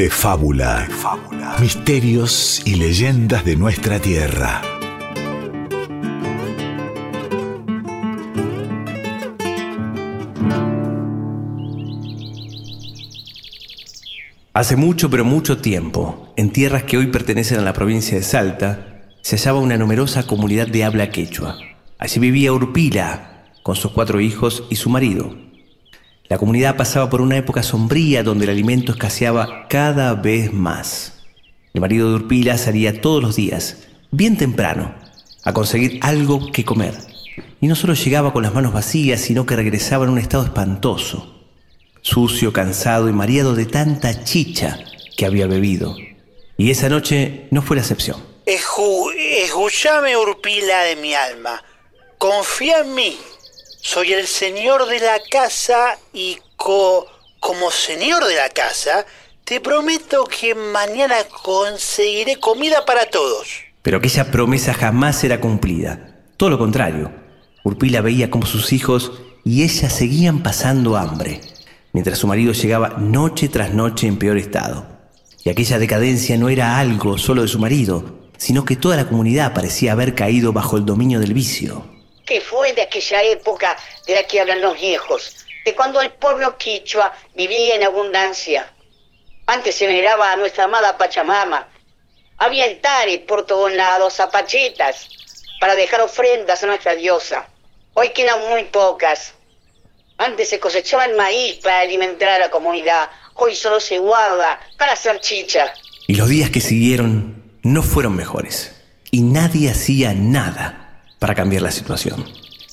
de fábula. Misterios y leyendas de nuestra tierra. Hace mucho, pero mucho tiempo, en tierras que hoy pertenecen a la provincia de Salta, se hallaba una numerosa comunidad de habla quechua. Allí vivía Urpila, con sus cuatro hijos y su marido. La comunidad pasaba por una época sombría donde el alimento escaseaba cada vez más. El marido de Urpila salía todos los días, bien temprano, a conseguir algo que comer. Y no solo llegaba con las manos vacías, sino que regresaba en un estado espantoso sucio, cansado y mareado de tanta chicha que había bebido. Y esa noche no fue la excepción. escúchame, Urpila de mi alma. Confía en mí. Soy el señor de la casa y como señor de la casa, te prometo que mañana conseguiré comida para todos. Pero aquella promesa jamás era cumplida. Todo lo contrario. Urpila veía como sus hijos y ella seguían pasando hambre mientras su marido llegaba noche tras noche en peor estado. Y aquella decadencia no era algo solo de su marido, sino que toda la comunidad parecía haber caído bajo el dominio del vicio. ¿Qué fue de aquella época de la que hablan los viejos? De cuando el pueblo quichua vivía en abundancia. Antes se veneraba a nuestra amada Pachamama. Había altares por todos lados, zapachetas, para dejar ofrendas a nuestra diosa. Hoy quedan muy pocas. Antes se cosechaba el maíz para alimentar a la comunidad. Hoy solo se guarda para hacer chicha. Y los días que siguieron no fueron mejores. Y nadie hacía nada para cambiar la situación.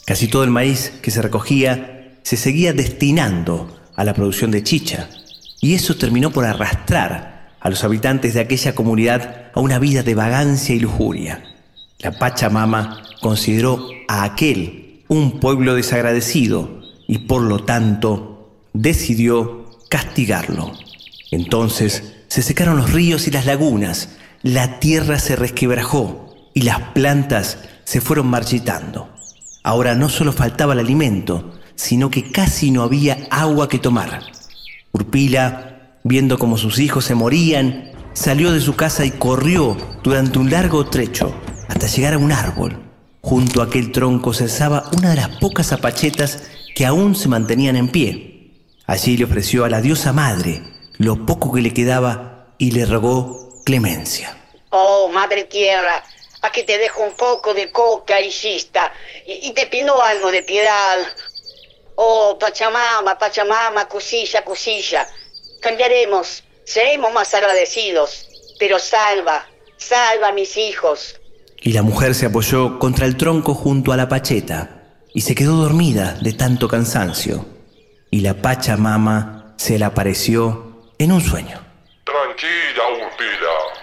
Casi todo el maíz que se recogía se seguía destinando a la producción de chicha. Y eso terminó por arrastrar a los habitantes de aquella comunidad a una vida de vagancia y lujuria. La Pachamama consideró a aquel un pueblo desagradecido y por lo tanto decidió castigarlo. Entonces se secaron los ríos y las lagunas, la tierra se resquebrajó y las plantas se fueron marchitando. Ahora no solo faltaba el alimento, sino que casi no había agua que tomar. Urpila, viendo cómo sus hijos se morían, salió de su casa y corrió durante un largo trecho hasta llegar a un árbol. Junto a aquel tronco se alzaba una de las pocas apachetas que aún se mantenían en pie. Allí le ofreció a la diosa madre lo poco que le quedaba y le rogó clemencia. Oh, madre tierra, aquí te dejo un poco de coca y chista y, te pido algo de piedad. Oh, Pachamama, Pachamama, cosilla, cosilla. Cambiaremos, seremos más agradecidos, pero salva, salva a mis hijos. Y la mujer se apoyó contra el tronco junto a la pacheta y se quedó dormida de tanto cansancio. Y la Pachamama se le apareció en un sueño. Tranquila, Urpila.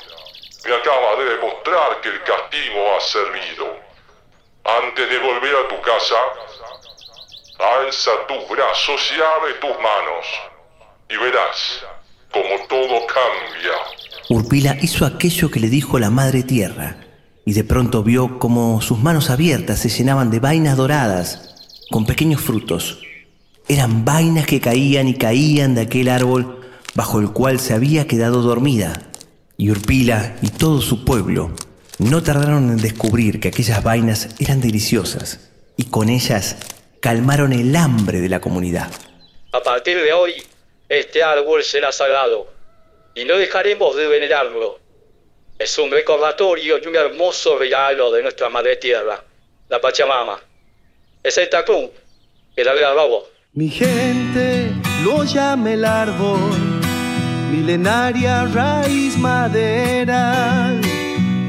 Me acaba de demostrar que el castigo ha servido. Antes de volver a tu casa, alza tus brazos y abre tus manos. Y verás cómo todo cambia. Urpila hizo aquello que le dijo la Madre Tierra y de pronto vio como sus manos abiertas se llenaban de vainas doradas con pequeños frutos. Eran vainas que caían y caían de aquel árbol bajo el cual se había quedado dormida. Y Urpila y todo su pueblo no tardaron en descubrir que aquellas vainas eran deliciosas y con ellas calmaron el hambre de la comunidad. A partir de hoy, este árbol será sagrado y no dejaremos de venerarlo es un recordatorio y un hermoso regalo de nuestra madre tierra, la Pachamama. Es el tacún que la grabamos. Mi gente lo llama el árbol, milenaria raíz madera.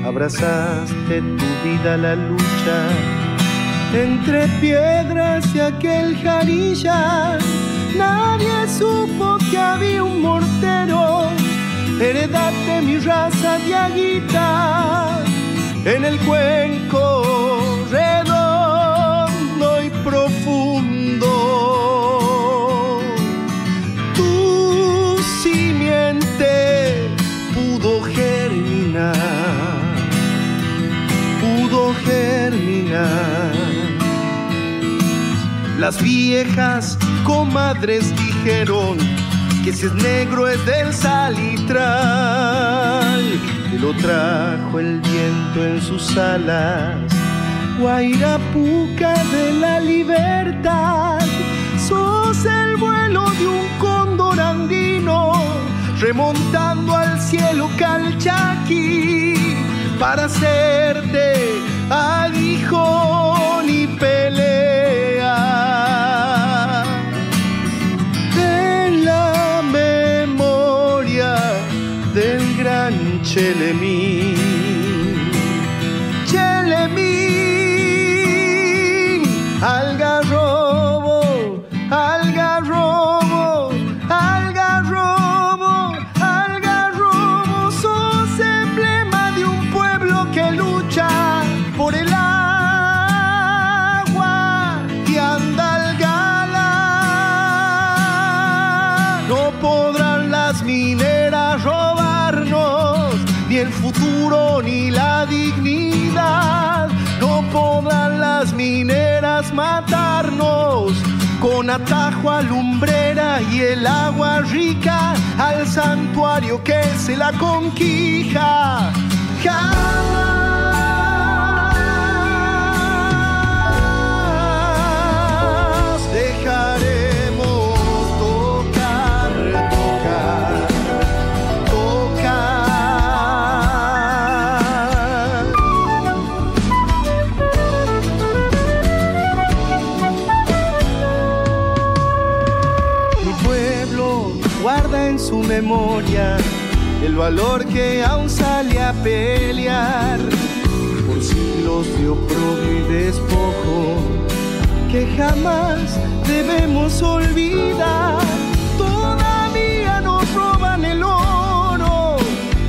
Abrazaste tu vida la lucha entre piedras y aquel jarilla. Nadie supo que había un mortero heredate mi raza de aguita en el cuenco redondo Las viejas comadres dijeron, que si es negro es del salitral, que lo trajo el viento en sus alas. Guairapuca de la libertad, sos el vuelo de un cóndor andino, remontando al cielo calchaquí para hacerte aguijón con atajo a lumbrera y el agua rica al santuario que se la conquija. El valor que aún sale a pelear por siglos de oprobio y despojo que jamás debemos olvidar. Todavía nos roban el oro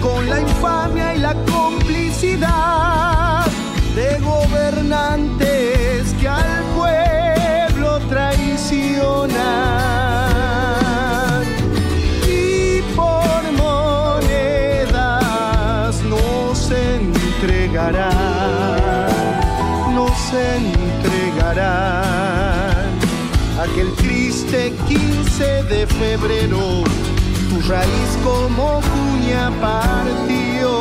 con la infamia y la complicidad 15 de febrero. Tu raíz como cuña partió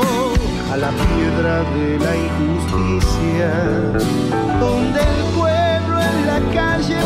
a la piedra de la injusticia, donde el pueblo en la calle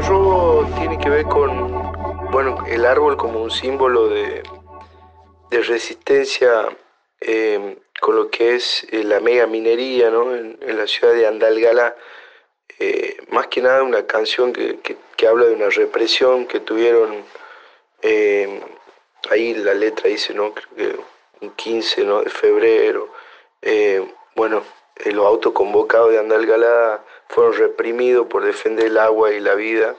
algarrobo tiene que ver con, bueno, el árbol como un símbolo de, de resistencia eh, con lo que es eh, la mega minería, ¿no? En, la ciudad de Andalgala, eh, más que nada una canción que, que- habla de una represión que tuvieron, eh, ahí la letra dice, ¿no? Creo que un 15 ¿no? de febrero, eh, bueno, los autoconvocados de Andalgalá fueron reprimidos por defender el agua y la vida.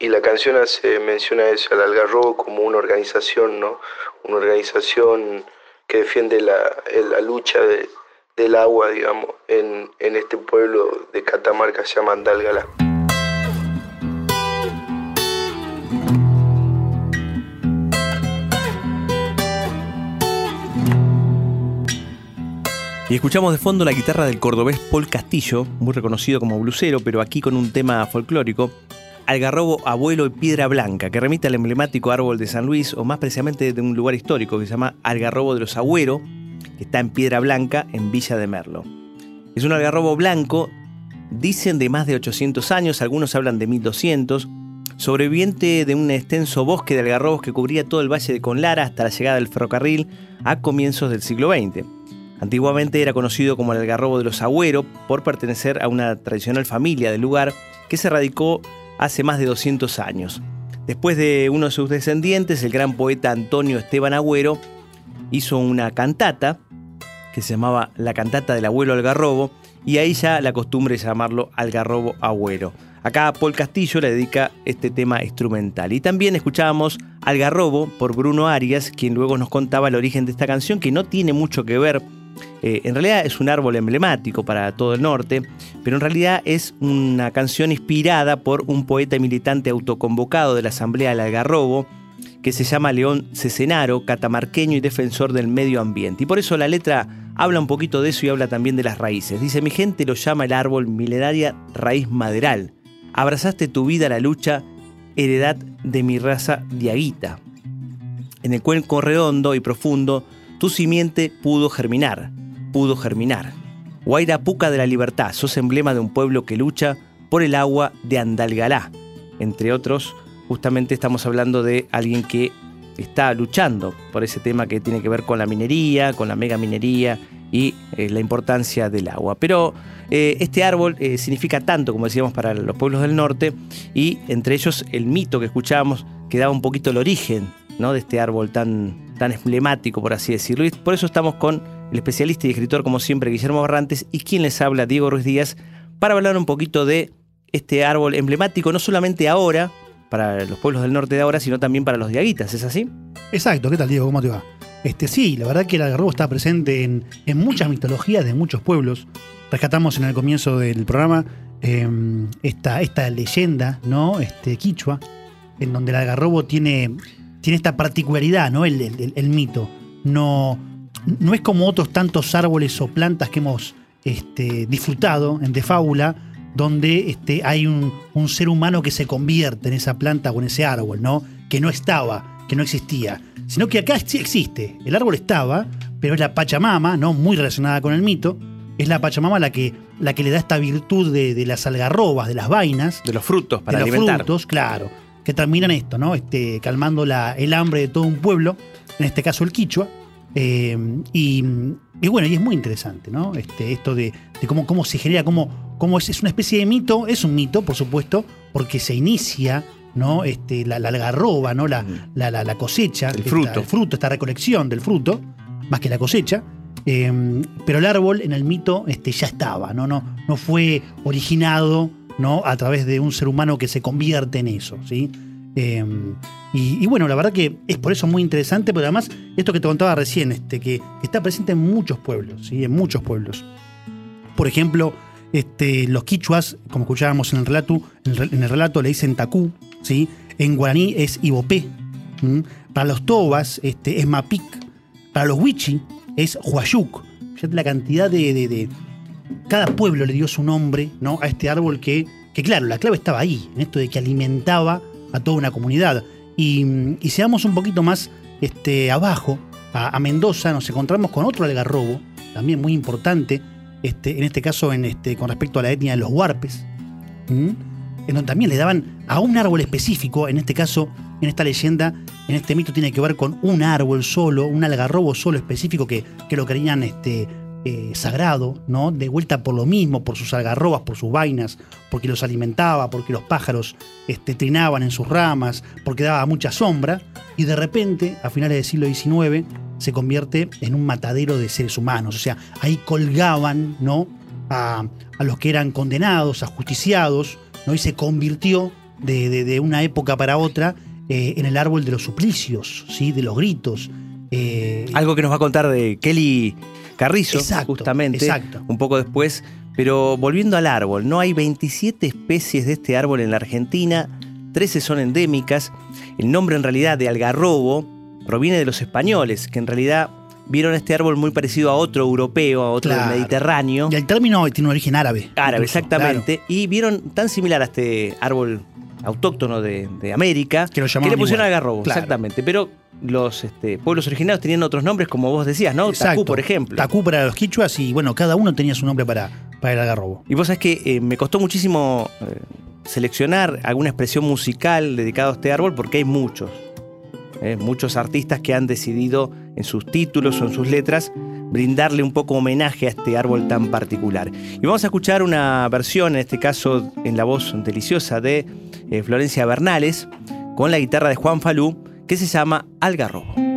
Y la canción hace mención a eso, al algarrobo como una organización, ¿no? Una organización que defiende la, eh, la lucha de- del agua, digamos, en, en este pueblo de Catamarca se llama Andalgalá. Y escuchamos de fondo la guitarra del cordobés Paul Castillo, muy reconocido como blusero, pero aquí con un tema folclórico, Algarrobo Abuelo y Piedra Blanca, que remite al emblemático árbol de San Luis, o más precisamente de un lugar histórico que se llama Algarrobo de los Agüero, que está en Piedra Blanca, en Villa de Merlo. Es un algarrobo blanco, dicen de más de 800 años, algunos hablan de 1200, sobreviviente de un extenso bosque de algarrobos que cubría todo el valle de Conlara hasta la llegada del ferrocarril a comienzos del siglo XX. Antiguamente era conocido como el algarrobo de los Agüero por pertenecer a una tradicional familia del lugar que se radicó hace más de 200 años. Después de uno de sus descendientes, el gran poeta Antonio Esteban Agüero, hizo una cantata que se llamaba La cantata del abuelo algarrobo y ahí ya la costumbre de llamarlo algarrobo agüero. Acá Paul Castillo le dedica este tema instrumental. Y también escuchábamos Algarrobo por Bruno Arias, quien luego nos contaba el origen de esta canción que no tiene mucho que ver eh, en realidad es un árbol emblemático para todo el norte, pero en realidad es una canción inspirada por un poeta militante autoconvocado de la Asamblea del Algarrobo, que se llama León Cesenaro, catamarqueño y defensor del medio ambiente. Y por eso la letra habla un poquito de eso y habla también de las raíces. Dice, mi gente lo llama el árbol milenaria raíz maderal. Abrazaste tu vida a la lucha, heredad de mi raza diaguita. En el cuenco redondo y profundo, tu simiente pudo germinar, pudo germinar. Guaira Puca de la Libertad, sos emblema de un pueblo que lucha por el agua de Andalgalá. Entre otros, justamente estamos hablando de alguien que está luchando por ese tema que tiene que ver con la minería, con la mega minería y eh, la importancia del agua. Pero eh, este árbol eh, significa tanto, como decíamos, para los pueblos del norte y entre ellos el mito que escuchábamos que daba un poquito el origen ¿no? de este árbol tan, tan emblemático, por así decirlo. Por eso estamos con el especialista y escritor, como siempre, Guillermo Barrantes, y quien les habla, Diego Ruiz Díaz, para hablar un poquito de este árbol emblemático, no solamente ahora, para los pueblos del norte de ahora, sino también para los diaguitas, ¿es así? Exacto, ¿qué tal Diego? ¿Cómo te va? Este, sí, la verdad que el algarrobo está presente en, muchas mitologías de muchos pueblos. Rescatamos en el comienzo del programa em, esta, esta leyenda, ¿no? Este, quichua, en donde el algarrobo tiene tiene esta particularidad, ¿no? El, mito. No, no es como otros tantos árboles o plantas que hemos este, disfrutado en De Fábula, donde este, hay un, ser humano que se convierte en esa planta o en ese árbol, ¿no? Que no estaba, que no existía. Sino que acá sí existe. El árbol estaba, pero es la Pachamama, ¿no? Muy relacionada con el mito. Es la Pachamama la que, la que le da esta virtud de, las algarrobas, de las vainas. De los frutos para de alimentar. Los frutos, claro que terminan esto, ¿no? Este, calmando la, el hambre de todo un pueblo, en este caso el quichua. Eh, y, bueno, y es muy interesante, ¿no? Este, esto de, cómo, cómo se genera, cómo, cómo es, es, una especie de mito, es un mito, por supuesto, porque se inicia, ¿no? Este, la, la algarroba, ¿no? La, la, la cosecha. El fruto. el fruto, esta recolección del fruto, más que la cosecha. Eh, pero el árbol en el mito este, ya estaba, ¿no? No, no fue originado ¿no? a través de un ser humano que se convierte en eso. ¿sí? Em, y, bueno, la verdad que es por eso muy interesante, pero además, esto que te contaba recién, este, que, está presente en muchos pueblos, ¿sí? en muchos pueblos. Por ejemplo, este, los quichuas, como escuchábamos en el relato, en el, relato le dicen tacú, ¿sí? en guaraní es ibopé, para los tobas este, es mapic, para los huichi es huayuc. La cantidad de, cada pueblo le dio su nombre ¿no? a este árbol que, que, claro, la clave estaba ahí, en esto de que alimentaba a toda una comunidad. Y, si vamos un poquito más este, abajo, a, Mendoza, nos encontramos con otro algarrobo, también muy importante, este, en este caso en, este, con respecto a la etnia de los huarpes, en donde también le daban a un árbol específico, en este caso, en esta leyenda, en este mito tiene que ver con un árbol solo, un algarrobo solo específico que, que lo querían este, eh, sagrado, ¿no? De vuelta por lo mismo, por sus algarrobas, por sus vainas, porque los alimentaba, porque los pájaros este, trinaban en sus ramas, porque daba mucha sombra, y de repente, a finales del siglo XIX, se convierte en un matadero de seres humanos. O sea, ahí colgaban, ¿no? A, los que eran condenados, ajusticiados, ¿no? Y se convirtió de, una época para otra eh, en el árbol de los suplicios, ¿sí? De los gritos. Eh, Algo que nos va a contar de Kelly Carrizo, justamente, un poco después. Pero volviendo al árbol, no hay 27 especies de este árbol en la Argentina, 13 son endémicas. El nombre en realidad de algarrobo proviene de los españoles, que en realidad vieron este árbol muy parecido a otro europeo, a otro del. Mediterráneo. Y el término tiene un origen árabe. Árabe, incluso, exactamente. Y vieron tan similar a este árbol autóctono de, de América Que lo llamaban le pusieron igual. algarrobo, Claro. exactamente. Pero los este, pueblos originarios tenían otros nombres, como vos decías, ¿no? Exacto. Tacú, por ejemplo. Tacú para los quichuas y bueno, cada uno tenía su nombre para, para el algarrobo. Y vos sabés que eh, me costó muchísimo eh, seleccionar alguna expresión musical dedicada a este árbol porque hay muchos. Eh, muchos artistas que han decidido en sus títulos o en sus letras brindarle un poco homenaje a este árbol tan particular. Y vamos a escuchar una versión, en este caso en la voz deliciosa de eh, Florencia Bernales, con la guitarra de Juan Falú, que se llama Algarrobo.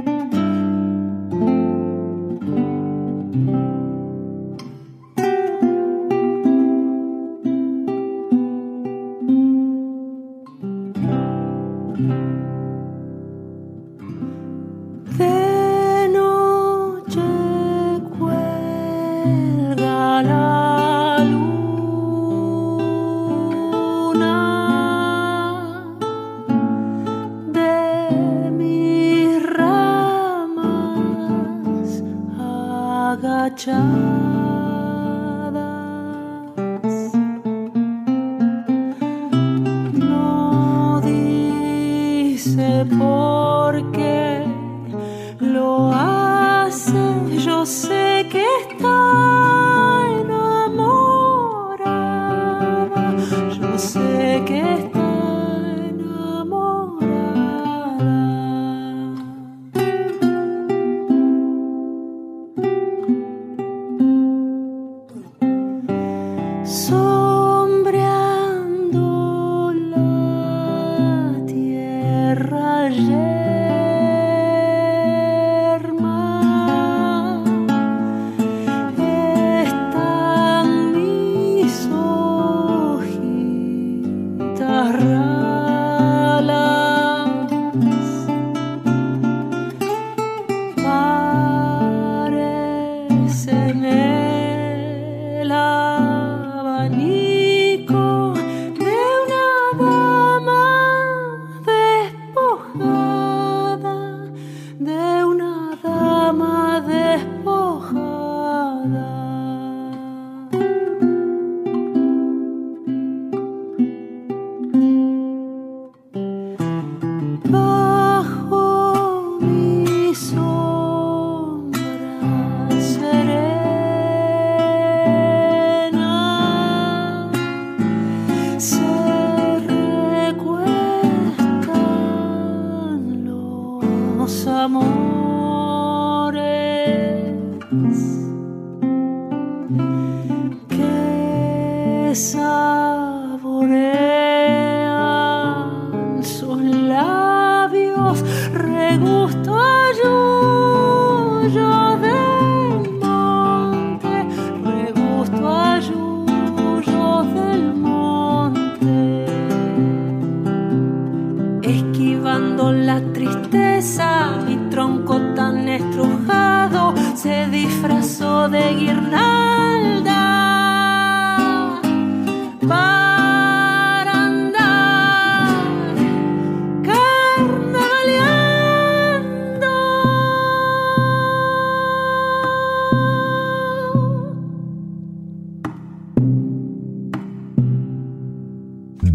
Los amores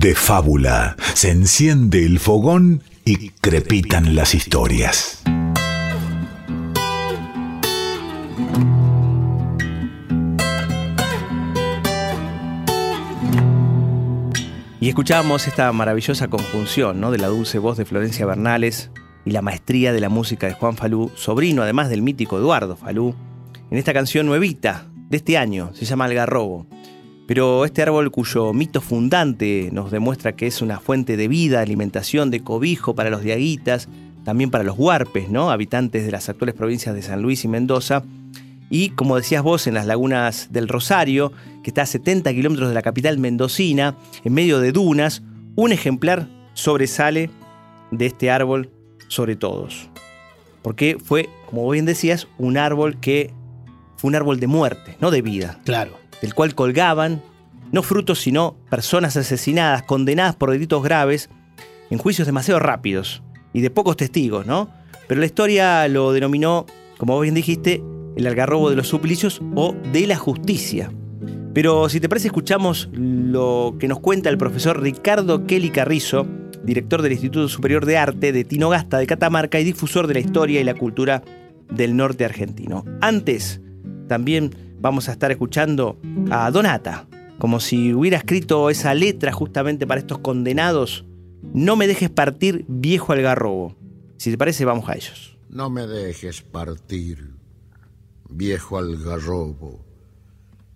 De fábula se enciende el fogón y crepitan las historias. Y escuchábamos esta maravillosa conjunción ¿no? de la dulce voz de Florencia Bernales y la maestría de la música de Juan Falú, sobrino además del mítico Eduardo Falú, en esta canción nuevita de este año, se llama Algarrobo. Pero este árbol cuyo mito fundante nos demuestra que es una fuente de vida, alimentación, de cobijo para los diaguitas, también para los huarpes, ¿no? habitantes de las actuales provincias de San Luis y Mendoza, y como decías vos, en las lagunas del Rosario, que está a 70 kilómetros de la capital mendocina, en medio de dunas, un ejemplar sobresale de este árbol sobre todos. Porque fue, como bien decías, un árbol que fue un árbol de muerte, no de vida. Claro. Del cual colgaban no frutos, sino personas asesinadas, condenadas por delitos graves, en juicios demasiado rápidos y de pocos testigos, ¿no? Pero la historia lo denominó como bien dijiste, el algarrobo de los suplicios o de la justicia. Pero si te parece, escuchamos lo que nos cuenta el profesor Ricardo Kelly Carrizo, director del Instituto Superior de Arte de Tinogasta de Catamarca y difusor de la historia y la cultura del norte argentino. Antes, también vamos a estar escuchando a Donata, como si hubiera escrito esa letra justamente para estos condenados. No me dejes partir, viejo algarrobo. Si te parece, vamos a ellos. No me dejes partir, viejo algarrobo.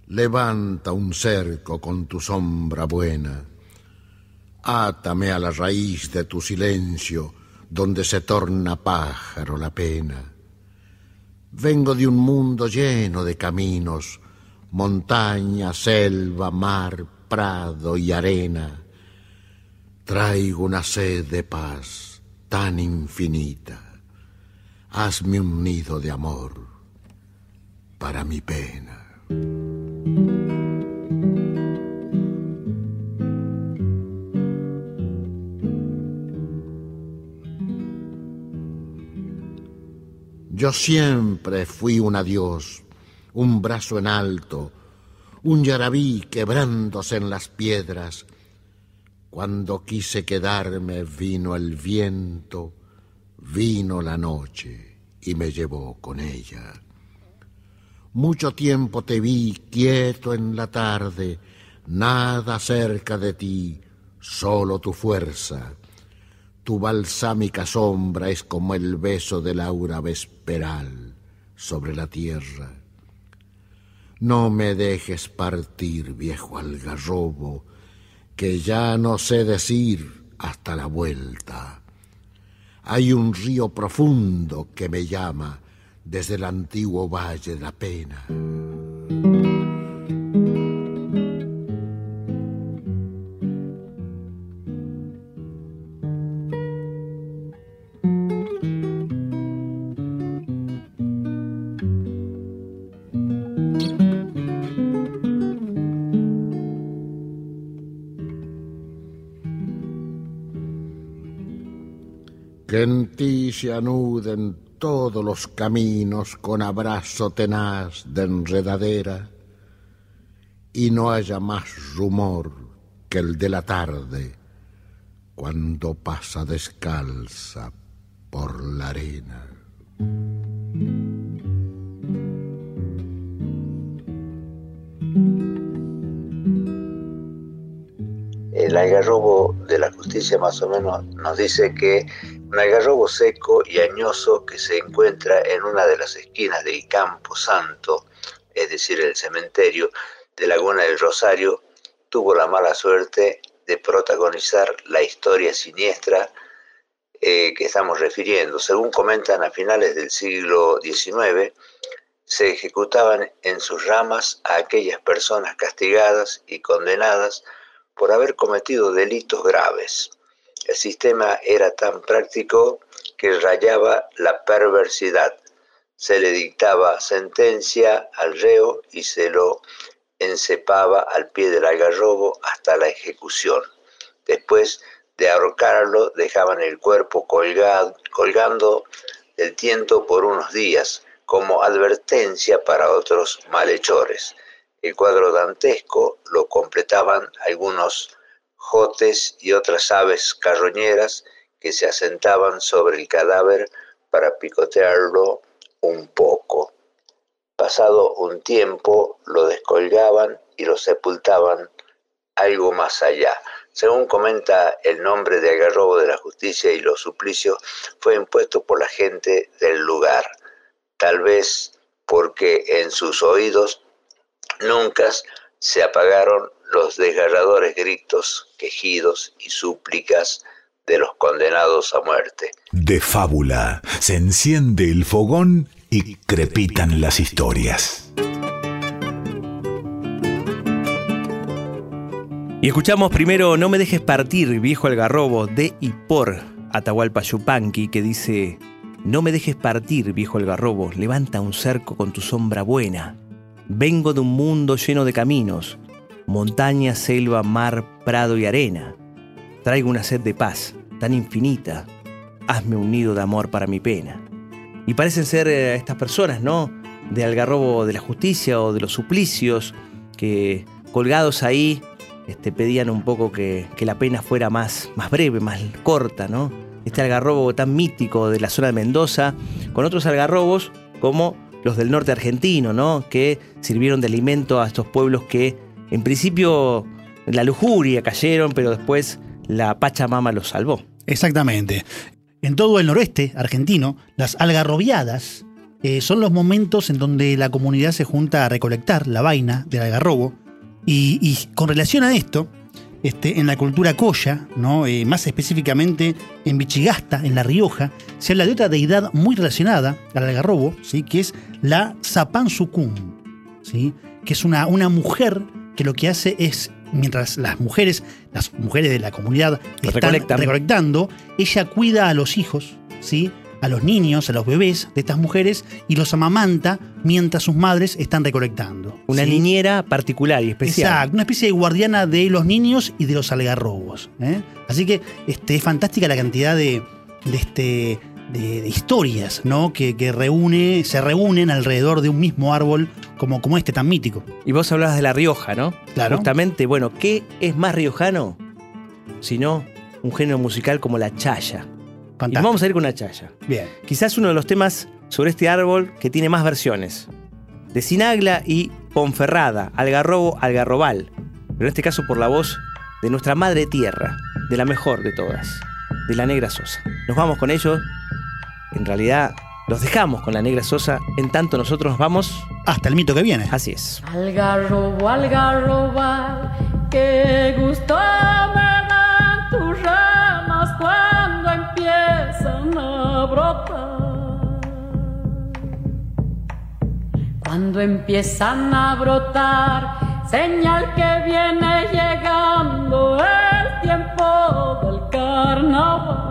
Levanta un cerco con tu sombra buena. Átame a la raíz de tu silencio, donde se torna pájaro la pena. Vengo de un mundo lleno de caminos, montaña, selva, mar, prado y arena. Traigo una sed de paz tan infinita. Hazme un nido de amor para mi pena. Yo siempre fui un adiós, un brazo en alto, un yarabí quebrándose en las piedras. Cuando quise quedarme vino el viento, vino la noche y me llevó con ella. Mucho tiempo te vi quieto en la tarde, nada cerca de ti, solo tu fuerza. Tu balsámica sombra es como el beso del aura vesperal sobre la tierra. No me dejes partir, viejo algarrobo, que ya no sé decir hasta la vuelta. Hay un río profundo que me llama desde el antiguo valle de la pena. Se anuden todos los caminos con abrazo tenaz de enredadera y no haya más rumor que el de la tarde cuando pasa descalza por la arena. El algarrobo de la justicia más o menos nos dice que un algarrobo seco y añoso que se encuentra en una de las esquinas del Campo Santo, es decir, el cementerio de Laguna del Rosario, tuvo la mala suerte de protagonizar la historia siniestra eh, que estamos refiriendo. Según comentan a finales del siglo XIX, se ejecutaban en sus ramas a aquellas personas castigadas y condenadas por haber cometido delitos graves. El sistema era tan práctico que rayaba la perversidad. Se le dictaba sentencia al reo y se lo encepaba al pie del algarrobo hasta la ejecución. Después de ahorcarlo, dejaban el cuerpo colgado, colgando del tiento por unos días, como advertencia para otros malhechores. El cuadro dantesco lo completaban algunos jotes y otras aves carroñeras que se asentaban sobre el cadáver para picotearlo un poco. Pasado un tiempo lo descolgaban y lo sepultaban algo más allá. Según comenta el nombre de agarrobo de la justicia y los suplicios, fue impuesto por la gente del lugar, tal vez porque en sus oídos nunca se apagaron los desgarradores gritos, quejidos y súplicas de los condenados a muerte. De fábula se enciende el fogón y crepitan las historias. Y escuchamos primero No me dejes partir, viejo algarrobo, de y por Atahualpa Yupanqui, que dice: No me dejes partir, viejo algarrobo, levanta un cerco con tu sombra buena. Vengo de un mundo lleno de caminos, montaña, selva, mar, prado y arena. Traigo una sed de paz tan infinita, hazme un nido de amor para mi pena. Y parecen ser eh, estas personas, ¿no? De Algarrobo de la Justicia o de los suplicios, que colgados ahí este, pedían un poco que, la pena fuera más breve, más corta, ¿no? Este algarrobo tan mítico de la zona de Mendoza, con otros algarrobos como los del norte argentino, ¿no? Que sirvieron de alimento a estos pueblos que en principio la lujuria cayeron, pero después la Pachamama los salvó. Exactamente. En todo el noreste argentino, las algarrobiadas eh, son los momentos en donde la comunidad se junta a recolectar la vaina del algarrobo. Y, con relación a esto, este, en la cultura coya, ¿no? Eh, más específicamente en Bichigasta, en La Rioja, se habla de otra deidad muy relacionada al algarrobo, ¿sí? que es la Zapansucum, ¿sí? que es una, una mujer que lo que hace es, mientras las mujeres, las mujeres de la comunidad están Recolectan. recolectando, ella cuida a los hijos, ¿sí? a los niños, a los bebés de estas mujeres y los amamanta mientras sus madres están recolectando. Una ¿sí? niñera particular y especial. Exacto, una especie de guardiana de los niños y de los algarrobos. ¿eh? Así que este, es fantástica la cantidad de, de, este, de, de historias ¿no? que, que reúne, se reúnen alrededor de un mismo árbol como, como este tan mítico. Y vos hablabas de La Rioja, ¿no? Claro. Justamente, bueno, ¿qué es más riojano? Sino un género musical como la chaya. Y Fantástico. vamos a ir con la chaya. Bien. Quizás uno de los temas sobre este árbol que tiene más versiones. De Sinagla y Ponferrada, Algarrobo, Algarrobal. Pero en este caso por la voz de nuestra madre tierra, de la mejor de todas, de la Negra Sosa. Nos vamos con ellos. En realidad, los dejamos con la Negra Sosa. En tanto, nosotros nos vamos. Hasta el mito que viene. Así es. Algarrobo, algarroba, qué gusto me dan tus ramas cuando empiezan a brotar. Cuando empiezan a brotar, señal que viene llegando el tiempo del carnaval.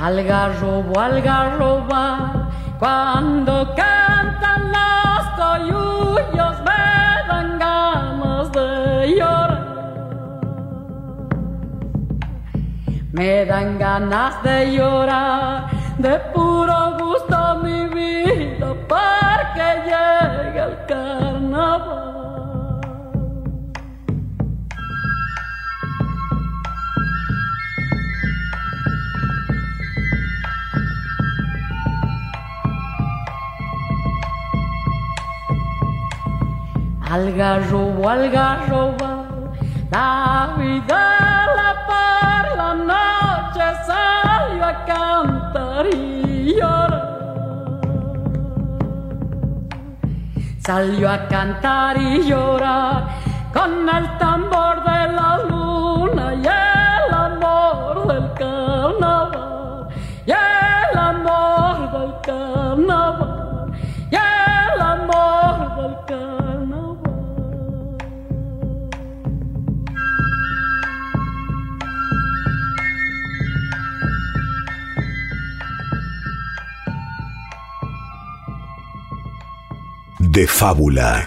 Algarrobo, algarroba, cuando cantan los coyullos me dan ganas de llorar. Me dan ganas de llorar, de puro gusto mi vida, porque llega el carnaval. Algarrobo, algarroba, la vida la por la noche salió a cantar y llorar. Salió a cantar y llorar con el tambor de la luna y el amor del carnaval. Y el amor del carnaval. De fábula.